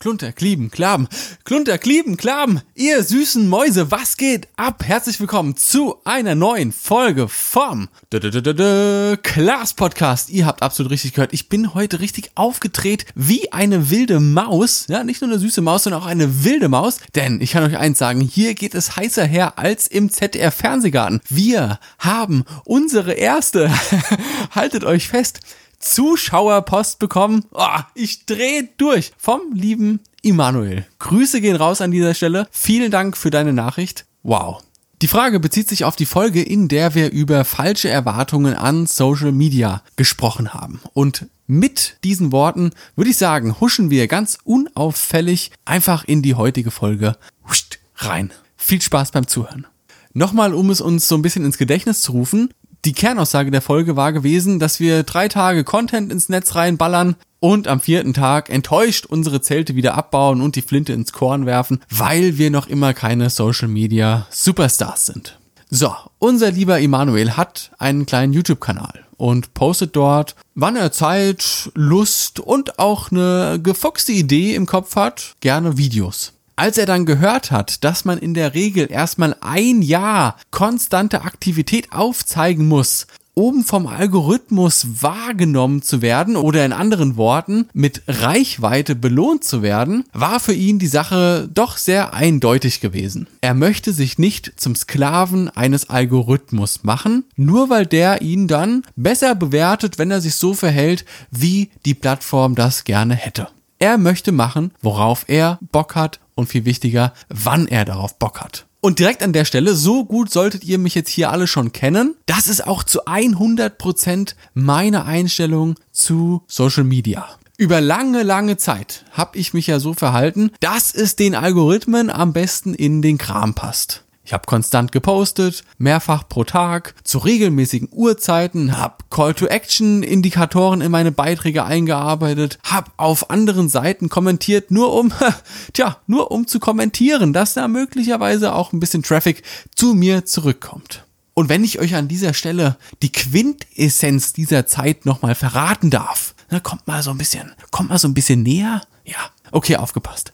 Klunter, Klieben, Klaben, Klunter, Klieben, Klaben, ihr süßen Mäuse, was geht ab? Herzlich willkommen zu einer neuen Folge vom Klaas Podcast. Ihr habt absolut richtig gehört, ich bin heute richtig aufgedreht wie eine wilde Maus. Ja, nicht nur eine süße Maus, sondern auch eine wilde Maus. Denn ich kann euch eins sagen, hier geht es heißer her als im ZDR Fernsehgarten. Wir haben unsere erste, haltet euch fest, Zuschauerpost bekommen. Oh, ich drehe durch vom lieben Immanuel. Grüße gehen raus an dieser Stelle. Vielen Dank für deine Nachricht. Wow. Die Frage bezieht sich auf die Folge, in der wir über falsche Erwartungen an Social Media gesprochen haben. Und mit diesen Worten würde ich sagen, huschen wir ganz unauffällig einfach in die heutige Folge rein. Viel Spaß beim Zuhören. Nochmal, um es uns so ein bisschen ins Gedächtnis zu rufen, die Kernaussage der Folge war gewesen, dass wir drei Tage Content ins Netz reinballern und am vierten Tag enttäuscht unsere Zelte wieder abbauen und die Flinte ins Korn werfen, weil wir noch immer keine Social Media Superstars sind. So, unser lieber Emanuel hat einen kleinen YouTube-Kanal und postet dort, wann er Zeit, Lust und auch eine gefoxte Idee im Kopf hat, gerne Videos. Als er dann gehört hat, dass man in der Regel erstmal ein Jahr konstante Aktivität aufzeigen muss, um vom Algorithmus wahrgenommen zu werden oder in anderen Worten mit Reichweite belohnt zu werden, war für ihn die Sache doch sehr eindeutig gewesen. Er möchte sich nicht zum Sklaven eines Algorithmus machen, nur weil der ihn dann besser bewertet, wenn er sich so verhält, wie die Plattform das gerne hätte. Er möchte machen, worauf er Bock hat und viel wichtiger, wann er darauf Bock hat. Und direkt an der Stelle, so gut solltet ihr mich jetzt hier alle schon kennen, das ist auch zu 100% meine Einstellung zu Social Media. Über lange, lange Zeit habe ich mich ja so verhalten, dass es den Algorithmen am besten in den Kram passt. Ich habe konstant gepostet, mehrfach pro Tag, zu regelmäßigen Uhrzeiten, habe Call-to-Action-Indikatoren in meine Beiträge eingearbeitet, habe auf anderen Seiten kommentiert, nur um, tja, nur um zu kommentieren, dass da möglicherweise auch ein bisschen Traffic zu mir zurückkommt. Und wenn ich euch an dieser Stelle die Quintessenz dieser Zeit nochmal verraten darf, na, kommt mal so ein bisschen, kommt mal so ein bisschen näher. Ja, okay, aufgepasst.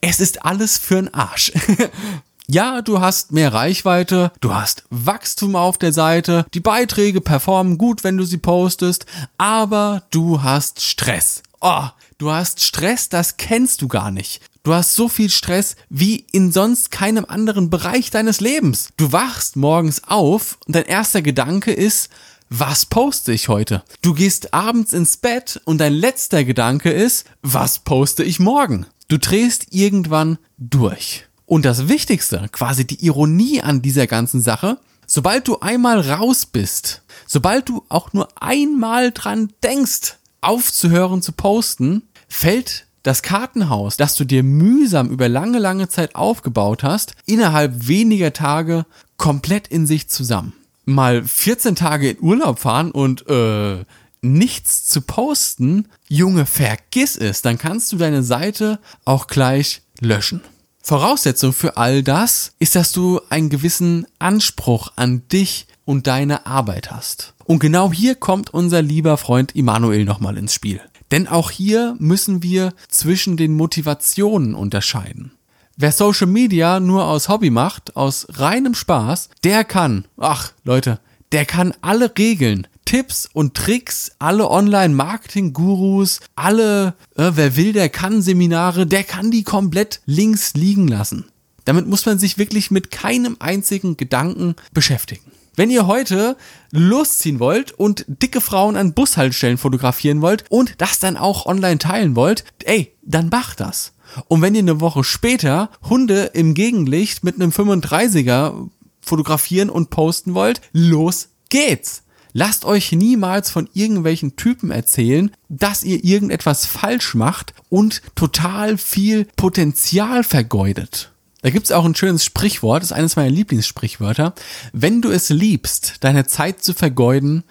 Es ist alles für'n Arsch. Ja, du hast mehr Reichweite, du hast Wachstum auf der Seite, die Beiträge performen gut, wenn du sie postest, aber du hast Stress. Oh, du hast Stress, das kennst du gar nicht. Du hast so viel Stress wie in sonst keinem anderen Bereich deines Lebens. Du wachst morgens auf und dein erster Gedanke ist, was poste ich heute? Du gehst abends ins Bett und dein letzter Gedanke ist, was poste ich morgen? Du drehst irgendwann durch. Und das Wichtigste, quasi die Ironie an dieser ganzen Sache, sobald du einmal raus bist, sobald du auch nur einmal dran denkst, aufzuhören zu posten, fällt das Kartenhaus, das du dir mühsam über lange, lange Zeit aufgebaut hast, innerhalb weniger Tage komplett in sich zusammen. Mal 14 Tage in Urlaub fahren und äh, nichts zu posten, Junge, vergiss es, dann kannst du deine Seite auch gleich löschen. Voraussetzung für all das ist, dass du einen gewissen Anspruch an dich und deine Arbeit hast. Und genau hier kommt unser lieber Freund Immanuel nochmal ins Spiel. Denn auch hier müssen wir zwischen den Motivationen unterscheiden. Wer Social Media nur aus Hobby macht, aus reinem Spaß, der kann, ach Leute, der kann alle Regeln, Tipps und Tricks, alle Online-Marketing-Gurus, alle äh, Wer will, der kann Seminare, der kann die komplett links liegen lassen. Damit muss man sich wirklich mit keinem einzigen Gedanken beschäftigen. Wenn ihr heute losziehen wollt und dicke Frauen an Bushaltestellen fotografieren wollt und das dann auch online teilen wollt, ey, dann macht das. Und wenn ihr eine Woche später Hunde im Gegenlicht mit einem 35er fotografieren und posten wollt, los geht's. Lasst euch niemals von irgendwelchen Typen erzählen, dass ihr irgendetwas falsch macht und total viel Potenzial vergeudet. Da gibt's auch ein schönes Sprichwort, das ist eines meiner Lieblingssprichwörter. Wenn du es liebst, deine Zeit zu vergeuden,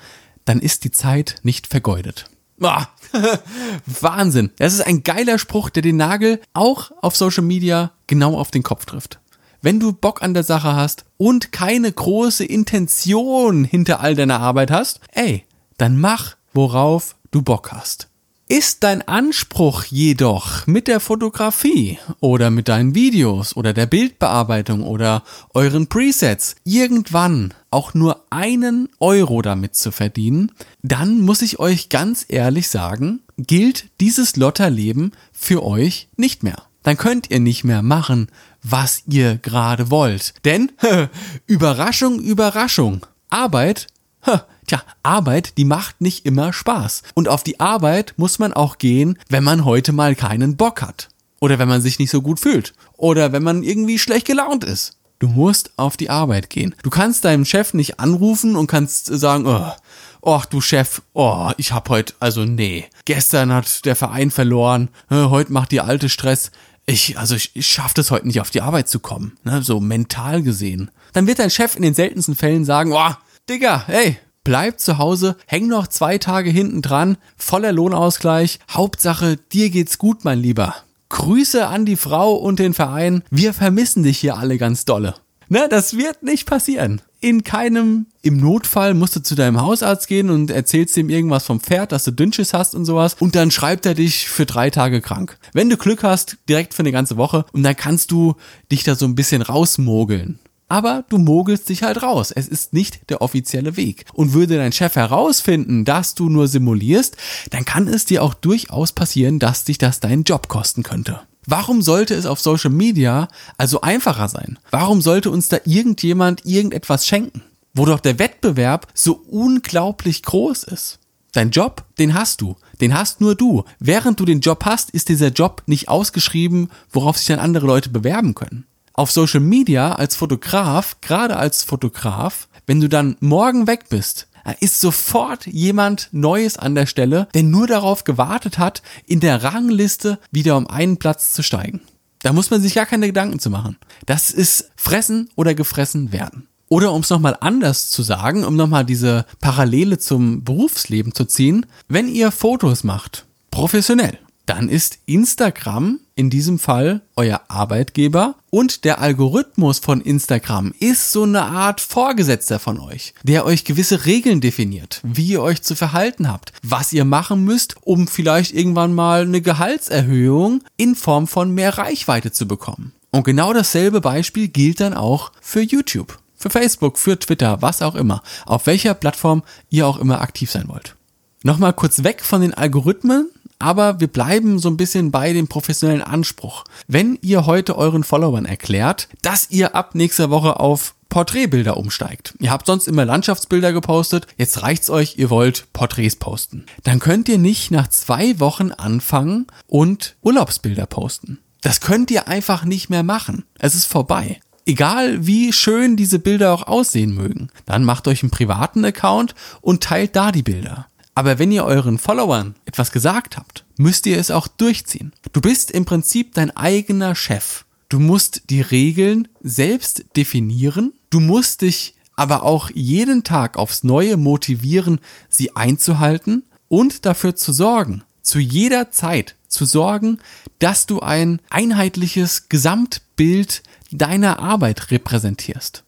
dann ist die Zeit nicht vergeudet. Ah, Wahnsinn. Das ist ein geiler Spruch, der den Nagel auch auf Social Media genau auf den Kopf trifft. Wenn du Bock an der Sache hast und keine große Intention hinter all deiner Arbeit hast, ey, dann mach, worauf du Bock hast. Ist dein Anspruch jedoch mit der Fotografie oder mit deinen Videos oder der Bildbearbeitung oder euren Presets irgendwann auch nur einen Euro damit zu verdienen, dann muss ich euch ganz ehrlich sagen, gilt dieses Lotterleben für euch nicht mehr. Dann könnt ihr nicht mehr machen, was ihr gerade wollt. Denn, Überraschung, Überraschung, Arbeit, Tja, Arbeit, die macht nicht immer Spaß. Und auf die Arbeit muss man auch gehen, wenn man heute mal keinen Bock hat. Oder wenn man sich nicht so gut fühlt. Oder wenn man irgendwie schlecht gelaunt ist. Du musst auf die Arbeit gehen. Du kannst deinem Chef nicht anrufen und kannst sagen, oh, oh du Chef, oh, ich hab heute, also nee. Gestern hat der Verein verloren, äh, heute macht die alte Stress. Ich, also ich, ich schaff das heute nicht auf die Arbeit zu kommen, ne, so mental gesehen. Dann wird dein Chef in den seltensten Fällen sagen, oh, Digga, hey, bleib zu Hause, häng noch zwei Tage hinten dran, voller Lohnausgleich. Hauptsache, dir geht's gut, mein Lieber. Grüße an die Frau und den Verein. Wir vermissen dich hier alle ganz dolle. Ne, das wird nicht passieren. In keinem, im Notfall musst du zu deinem Hausarzt gehen und erzählst ihm irgendwas vom Pferd, dass du Dünnschiss hast und sowas. Und dann schreibt er dich für drei Tage krank. Wenn du Glück hast, direkt für eine ganze Woche. Und dann kannst du dich da so ein bisschen rausmogeln. Aber du mogelst dich halt raus. Es ist nicht der offizielle Weg. Und würde dein Chef herausfinden, dass du nur simulierst, dann kann es dir auch durchaus passieren, dass dich das deinen Job kosten könnte. Warum sollte es auf Social Media also einfacher sein? Warum sollte uns da irgendjemand irgendetwas schenken? Wo doch der Wettbewerb so unglaublich groß ist. Dein Job, den hast du. Den hast nur du. Während du den Job hast, ist dieser Job nicht ausgeschrieben, worauf sich dann andere Leute bewerben können auf Social Media als Fotograf, gerade als Fotograf, wenn du dann morgen weg bist, ist sofort jemand Neues an der Stelle, der nur darauf gewartet hat, in der Rangliste wieder um einen Platz zu steigen. Da muss man sich gar keine Gedanken zu machen. Das ist fressen oder gefressen werden. Oder um es nochmal anders zu sagen, um nochmal diese Parallele zum Berufsleben zu ziehen, wenn ihr Fotos macht, professionell, dann ist Instagram in diesem Fall euer Arbeitgeber und der Algorithmus von Instagram ist so eine Art Vorgesetzter von euch, der euch gewisse Regeln definiert, wie ihr euch zu verhalten habt, was ihr machen müsst, um vielleicht irgendwann mal eine Gehaltserhöhung in Form von mehr Reichweite zu bekommen. Und genau dasselbe Beispiel gilt dann auch für YouTube, für Facebook, für Twitter, was auch immer, auf welcher Plattform ihr auch immer aktiv sein wollt. Nochmal kurz weg von den Algorithmen aber wir bleiben so ein bisschen bei dem professionellen Anspruch. Wenn ihr heute euren Followern erklärt, dass ihr ab nächster Woche auf Porträtbilder umsteigt. Ihr habt sonst immer Landschaftsbilder gepostet, jetzt reicht's euch, ihr wollt Porträts posten. Dann könnt ihr nicht nach zwei Wochen anfangen und Urlaubsbilder posten. Das könnt ihr einfach nicht mehr machen. Es ist vorbei. Egal wie schön diese Bilder auch aussehen mögen, dann macht euch einen privaten Account und teilt da die Bilder. Aber wenn ihr euren Followern etwas gesagt habt, müsst ihr es auch durchziehen. Du bist im Prinzip dein eigener Chef. Du musst die Regeln selbst definieren. Du musst dich aber auch jeden Tag aufs Neue motivieren, sie einzuhalten und dafür zu sorgen, zu jeder Zeit zu sorgen, dass du ein einheitliches Gesamtbild deiner Arbeit repräsentierst.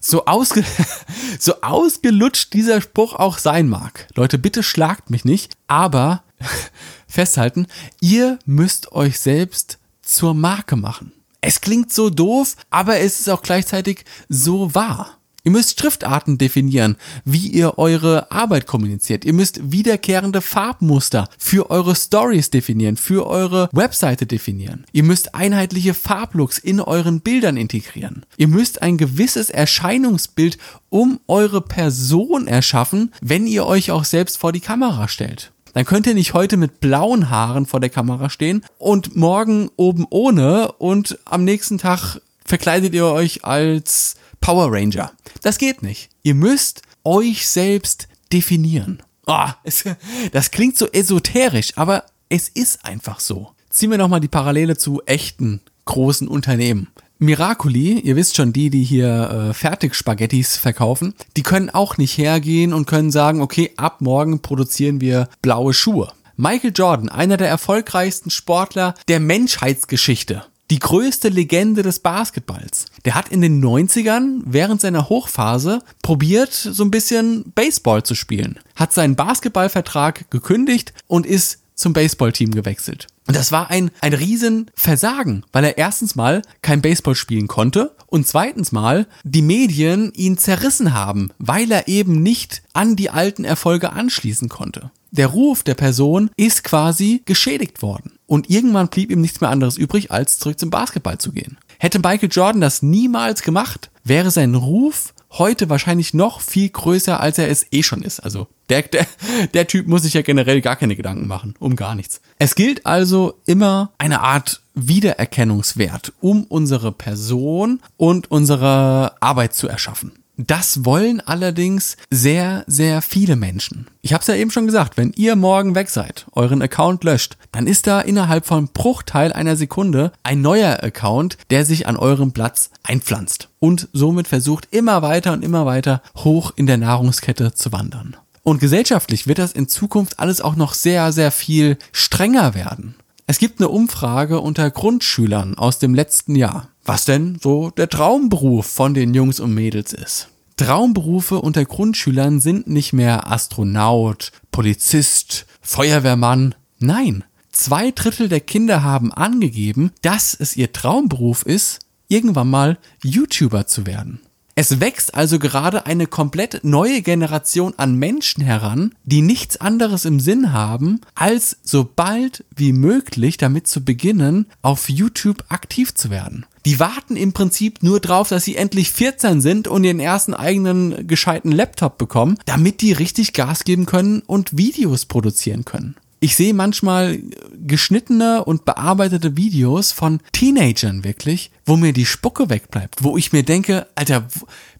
So, ausge so ausgelutscht dieser Spruch auch sein mag. Leute, bitte schlagt mich nicht, aber festhalten, ihr müsst euch selbst zur Marke machen. Es klingt so doof, aber es ist auch gleichzeitig so wahr. Ihr müsst Schriftarten definieren, wie ihr eure Arbeit kommuniziert. Ihr müsst wiederkehrende Farbmuster für eure Stories definieren, für eure Webseite definieren. Ihr müsst einheitliche Farblooks in euren Bildern integrieren. Ihr müsst ein gewisses Erscheinungsbild um eure Person erschaffen, wenn ihr euch auch selbst vor die Kamera stellt dann könnt ihr nicht heute mit blauen Haaren vor der Kamera stehen und morgen oben ohne und am nächsten Tag verkleidet ihr euch als Power Ranger. Das geht nicht. Ihr müsst euch selbst definieren. Oh, es, das klingt so esoterisch, aber es ist einfach so. Ziehen wir nochmal die Parallele zu echten großen Unternehmen. Miracoli, ihr wisst schon, die, die hier äh, Fertigspaghettis verkaufen, die können auch nicht hergehen und können sagen, okay, ab morgen produzieren wir blaue Schuhe. Michael Jordan, einer der erfolgreichsten Sportler der Menschheitsgeschichte, die größte Legende des Basketballs. Der hat in den 90ern während seiner Hochphase probiert, so ein bisschen Baseball zu spielen. Hat seinen Basketballvertrag gekündigt und ist zum Baseballteam gewechselt. Und das war ein, ein Riesenversagen, weil er erstens mal kein Baseball spielen konnte und zweitens mal die Medien ihn zerrissen haben, weil er eben nicht an die alten Erfolge anschließen konnte. Der Ruf der Person ist quasi geschädigt worden. Und irgendwann blieb ihm nichts mehr anderes übrig, als zurück zum Basketball zu gehen. Hätte Michael Jordan das niemals gemacht, wäre sein Ruf heute wahrscheinlich noch viel größer, als er es eh schon ist. Also der, der, der Typ muss sich ja generell gar keine Gedanken machen, um gar nichts. Es gilt also immer eine Art Wiedererkennungswert, um unsere Person und unsere Arbeit zu erschaffen. Das wollen allerdings sehr, sehr viele Menschen. Ich habe es ja eben schon gesagt, wenn ihr morgen weg seid, euren Account löscht, dann ist da innerhalb von Bruchteil einer Sekunde ein neuer Account, der sich an eurem Platz einpflanzt und somit versucht immer weiter und immer weiter hoch in der Nahrungskette zu wandern. Und gesellschaftlich wird das in Zukunft alles auch noch sehr, sehr viel strenger werden. Es gibt eine Umfrage unter Grundschülern aus dem letzten Jahr was denn so der Traumberuf von den Jungs und Mädels ist. Traumberufe unter Grundschülern sind nicht mehr Astronaut, Polizist, Feuerwehrmann. Nein, zwei Drittel der Kinder haben angegeben, dass es ihr Traumberuf ist, irgendwann mal YouTuber zu werden. Es wächst also gerade eine komplett neue Generation an Menschen heran, die nichts anderes im Sinn haben, als so bald wie möglich damit zu beginnen, auf YouTube aktiv zu werden. Die warten im Prinzip nur drauf, dass sie endlich 14 sind und ihren ersten eigenen gescheiten Laptop bekommen, damit die richtig Gas geben können und Videos produzieren können. Ich sehe manchmal geschnittene und bearbeitete Videos von Teenagern wirklich, wo mir die Spucke wegbleibt, wo ich mir denke, Alter,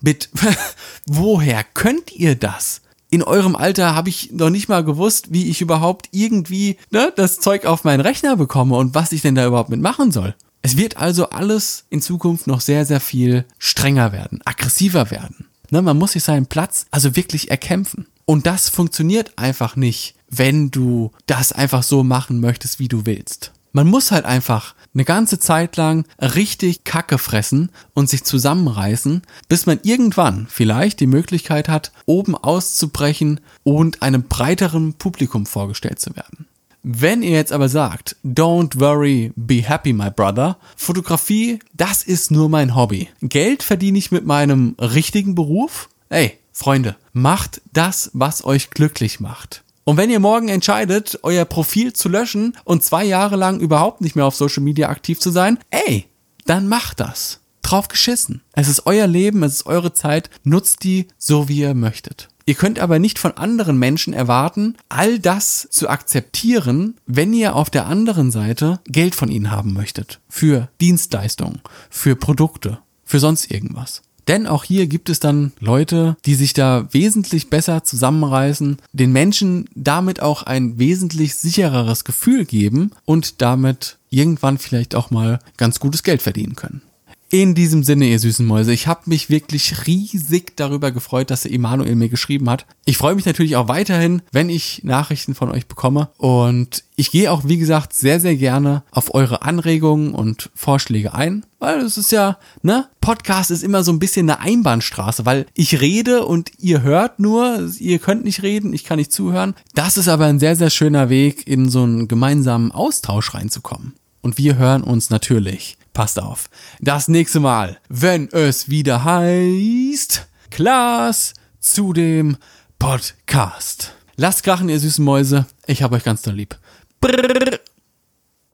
mit woher könnt ihr das? In eurem Alter habe ich noch nicht mal gewusst, wie ich überhaupt irgendwie ne, das Zeug auf meinen Rechner bekomme und was ich denn da überhaupt mitmachen soll. Es wird also alles in Zukunft noch sehr, sehr viel strenger werden, aggressiver werden. Ne, man muss sich seinen Platz also wirklich erkämpfen. Und das funktioniert einfach nicht, wenn du das einfach so machen möchtest, wie du willst. Man muss halt einfach eine ganze Zeit lang richtig Kacke fressen und sich zusammenreißen, bis man irgendwann vielleicht die Möglichkeit hat, oben auszubrechen und einem breiteren Publikum vorgestellt zu werden. Wenn ihr jetzt aber sagt, don't worry, be happy, my brother, Fotografie, das ist nur mein Hobby. Geld verdiene ich mit meinem richtigen Beruf? Ey, Freunde, macht das, was euch glücklich macht. Und wenn ihr morgen entscheidet, euer Profil zu löschen und zwei Jahre lang überhaupt nicht mehr auf Social Media aktiv zu sein, ey, dann macht das. Drauf geschissen. Es ist euer Leben, es ist eure Zeit, nutzt die so, wie ihr möchtet. Ihr könnt aber nicht von anderen Menschen erwarten, all das zu akzeptieren, wenn ihr auf der anderen Seite Geld von ihnen haben möchtet. Für Dienstleistungen, für Produkte, für sonst irgendwas. Denn auch hier gibt es dann Leute, die sich da wesentlich besser zusammenreißen, den Menschen damit auch ein wesentlich sichereres Gefühl geben und damit irgendwann vielleicht auch mal ganz gutes Geld verdienen können. In diesem Sinne, ihr süßen Mäuse, ich habe mich wirklich riesig darüber gefreut, dass der Emanuel mir geschrieben hat. Ich freue mich natürlich auch weiterhin, wenn ich Nachrichten von euch bekomme. Und ich gehe auch, wie gesagt, sehr, sehr gerne auf eure Anregungen und Vorschläge ein. Weil es ist ja, ne? Podcast ist immer so ein bisschen eine Einbahnstraße, weil ich rede und ihr hört nur, ihr könnt nicht reden, ich kann nicht zuhören. Das ist aber ein sehr, sehr schöner Weg, in so einen gemeinsamen Austausch reinzukommen. Und wir hören uns natürlich passt auf. Das nächste Mal, wenn es wieder heißt, Klaas zu dem Podcast. Lasst krachen, ihr süßen Mäuse. Ich hab euch ganz doll lieb. Brrr.